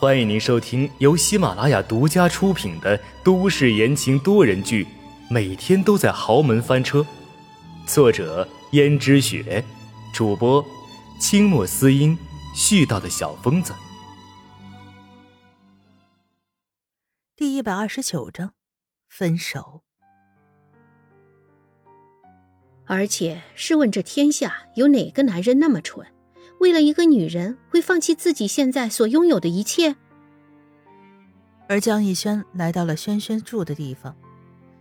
欢迎您收听由喜马拉雅独家出品的都市言情多人剧《每天都在豪门翻车》，作者：胭脂雪，主播：清墨思音，絮叨的小疯子。第一百二十九章，分手。而且，试问这天下有哪个男人那么蠢，为了一个女人会放弃自己现在所拥有的一切？而江逸轩来到了轩轩住的地方，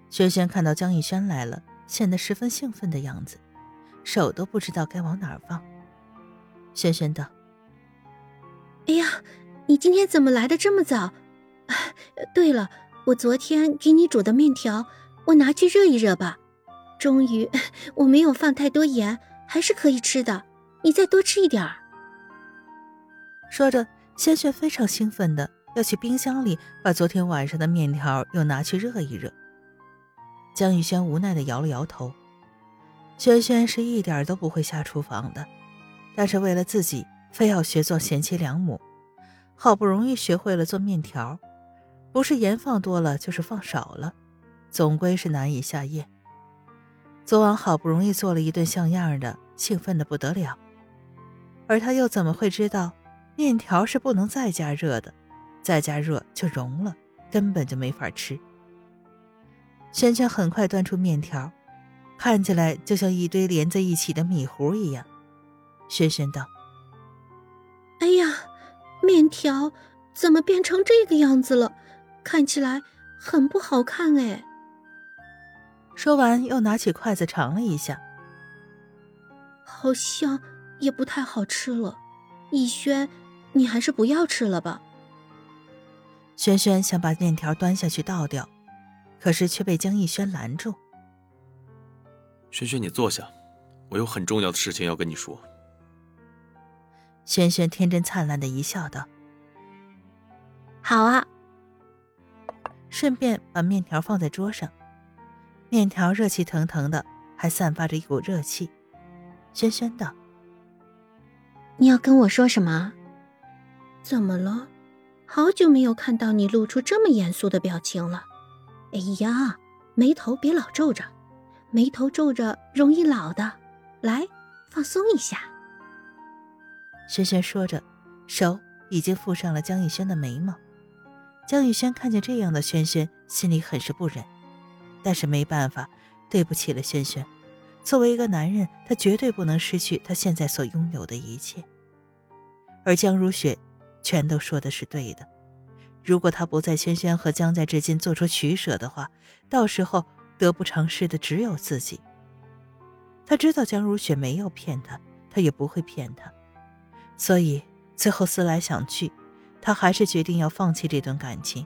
轩轩看到江逸轩来了，显得十分兴奋的样子，手都不知道该往哪儿放。轩轩道：“哎呀，你今天怎么来的这么早？对了，我昨天给你煮的面条，我拿去热一热吧。”终于，我没有放太多盐，还是可以吃的。你再多吃一点儿。说着，轩轩非常兴奋的要去冰箱里把昨天晚上的面条又拿去热一热。江宇轩无奈的摇了摇头。轩轩是一点都不会下厨房的，但是为了自己，非要学做贤妻良母，好不容易学会了做面条，不是盐放多了，就是放少了，总归是难以下咽。昨晚好不容易做了一顿像样的，兴奋的不得了。而他又怎么会知道，面条是不能再加热的，再加热就融了，根本就没法吃。轩轩很快端出面条，看起来就像一堆连在一起的米糊一样。轩轩道：“哎呀，面条怎么变成这个样子了？看起来很不好看哎。”说完，又拿起筷子尝了一下，好像也不太好吃了。逸轩，你还是不要吃了吧。轩轩想把面条端下去倒掉，可是却被江逸轩拦住。轩轩，你坐下，我有很重要的事情要跟你说。轩轩天真灿烂的一笑，道：“好啊。”顺便把面条放在桌上。面条热气腾腾的，还散发着一股热气。轩轩道：“你要跟我说什么？怎么了？好久没有看到你露出这么严肃的表情了。哎呀，眉头别老皱着，眉头皱着容易老的。来，放松一下。”轩轩说着，手已经附上了江逸轩的眉毛。江逸轩看见这样的轩轩，心里很是不忍。但是没办法，对不起了，轩轩。作为一个男人，他绝对不能失去他现在所拥有的一切。而江如雪，全都说的是对的。如果他不在轩轩和江在之间做出取舍的话，到时候得不偿失的只有自己。他知道江如雪没有骗他，他也不会骗他，所以最后思来想去，他还是决定要放弃这段感情。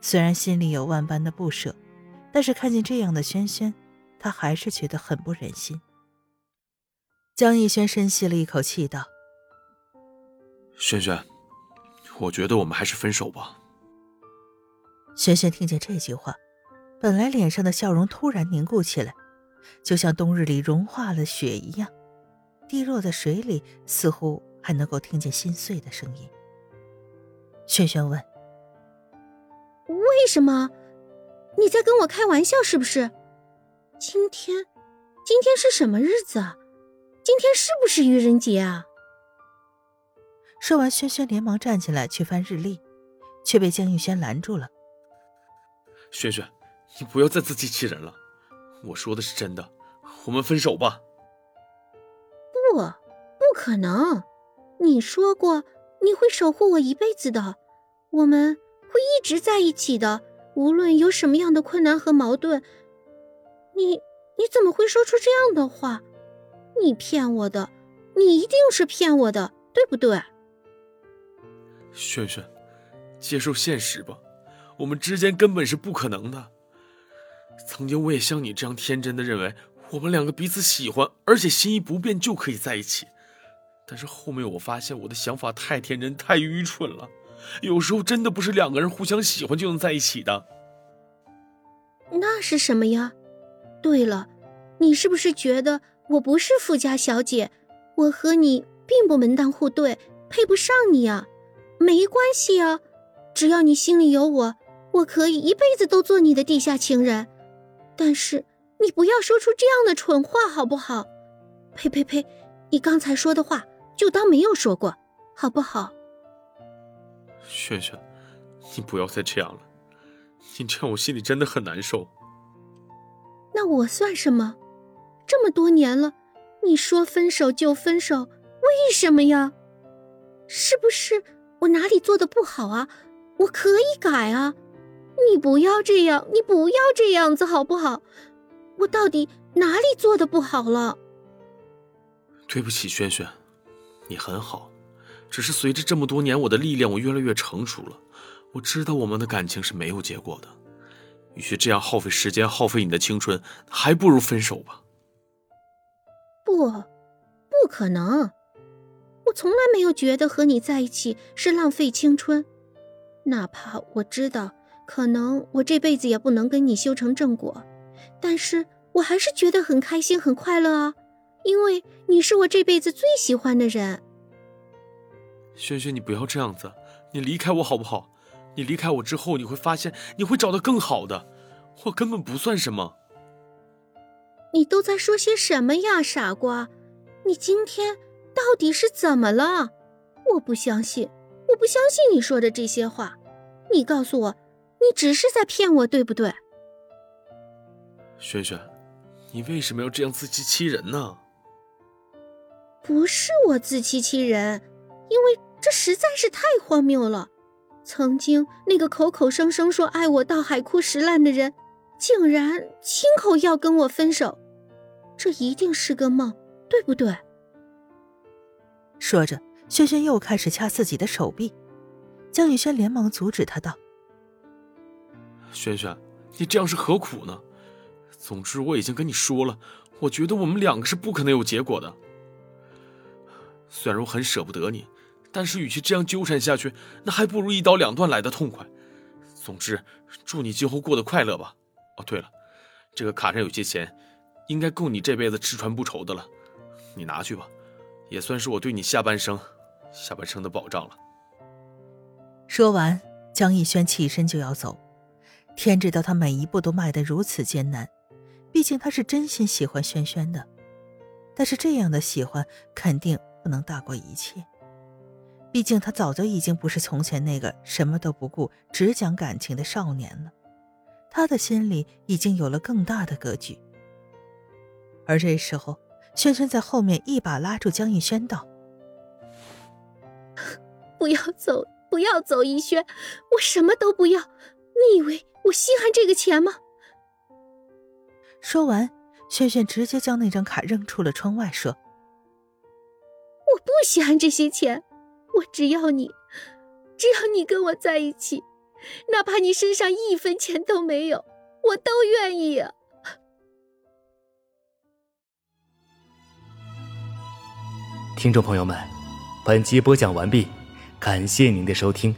虽然心里有万般的不舍。但是看见这样的轩轩，他还是觉得很不忍心。江逸轩深吸了一口气，道：“轩轩，我觉得我们还是分手吧。”轩轩听见这句话，本来脸上的笑容突然凝固起来，就像冬日里融化了雪一样，滴落在水里，似乎还能够听见心碎的声音。轩轩问：“为什么？”你在跟我开玩笑是不是？今天，今天是什么日子啊？今天是不是愚人节啊？说完，轩轩连忙站起来去翻日历，却被江玉轩拦住了。轩轩，你不要再自欺欺人了，我说的是真的，我们分手吧。不，不可能！你说过你会守护我一辈子的，我们会一直在一起的。无论有什么样的困难和矛盾，你你怎么会说出这样的话？你骗我的，你一定是骗我的，对不对？轩轩，接受现实吧，我们之间根本是不可能的。曾经我也像你这样天真的认为，我们两个彼此喜欢，而且心意不变就可以在一起。但是后面我发现我的想法太天真，太愚蠢了。有时候真的不是两个人互相喜欢就能在一起的。那是什么呀？对了，你是不是觉得我不是富家小姐，我和你并不门当户对，配不上你啊？没关系啊，只要你心里有我，我可以一辈子都做你的地下情人。但是你不要说出这样的蠢话，好不好？呸呸呸！你刚才说的话就当没有说过，好不好？萱萱，你不要再这样了，你这样我心里真的很难受。那我算什么？这么多年了，你说分手就分手，为什么呀？是不是我哪里做的不好啊？我可以改啊！你不要这样，你不要这样子好不好？我到底哪里做的不好了？对不起，萱萱，你很好，只是随着这么多年我的历练，我越来越成熟了。我知道我们的感情是没有结果的，与其这样耗费时间、耗费你的青春，还不如分手吧。不，不可能！我从来没有觉得和你在一起是浪费青春，哪怕我知道可能我这辈子也不能跟你修成正果，但是我还是觉得很开心、很快乐啊。因为你是我这辈子最喜欢的人，萱萱，你不要这样子，你离开我好不好？你离开我之后，你会发现你会找到更好的，我根本不算什么。你都在说些什么呀，傻瓜？你今天到底是怎么了？我不相信，我不相信你说的这些话。你告诉我，你只是在骗我，对不对？萱萱，你为什么要这样自欺欺人呢？不是我自欺欺人，因为这实在是太荒谬了。曾经那个口口声声说爱我到海枯石烂的人，竟然亲口要跟我分手，这一定是个梦，对不对？说着，轩轩又开始掐自己的手臂。江雨轩连忙阻止他道：“轩轩，你这样是何苦呢？总之我已经跟你说了，我觉得我们两个是不可能有结果的。”虽然我很舍不得你，但是与其这样纠缠下去，那还不如一刀两断来的痛快。总之，祝你今后过得快乐吧。哦，对了，这个卡上有些钱，应该够你这辈子吃穿不愁的了，你拿去吧，也算是我对你下半生、下半生的保障了。说完，江逸轩起身就要走。天知道他每一步都迈得如此艰难，毕竟他是真心喜欢轩轩的，但是这样的喜欢肯定。不能大过一切，毕竟他早就已经不是从前那个什么都不顾、只讲感情的少年了。他的心里已经有了更大的格局。而这时候，轩轩在后面一把拉住江逸轩，道：“不要走，不要走，逸轩，我什么都不要。你以为我稀罕这个钱吗？”说完，轩轩直接将那张卡扔出了窗外，说。我不稀罕这些钱，我只要你，只要你跟我在一起，哪怕你身上一分钱都没有，我都愿意啊！听众朋友们，本集播讲完毕，感谢您的收听。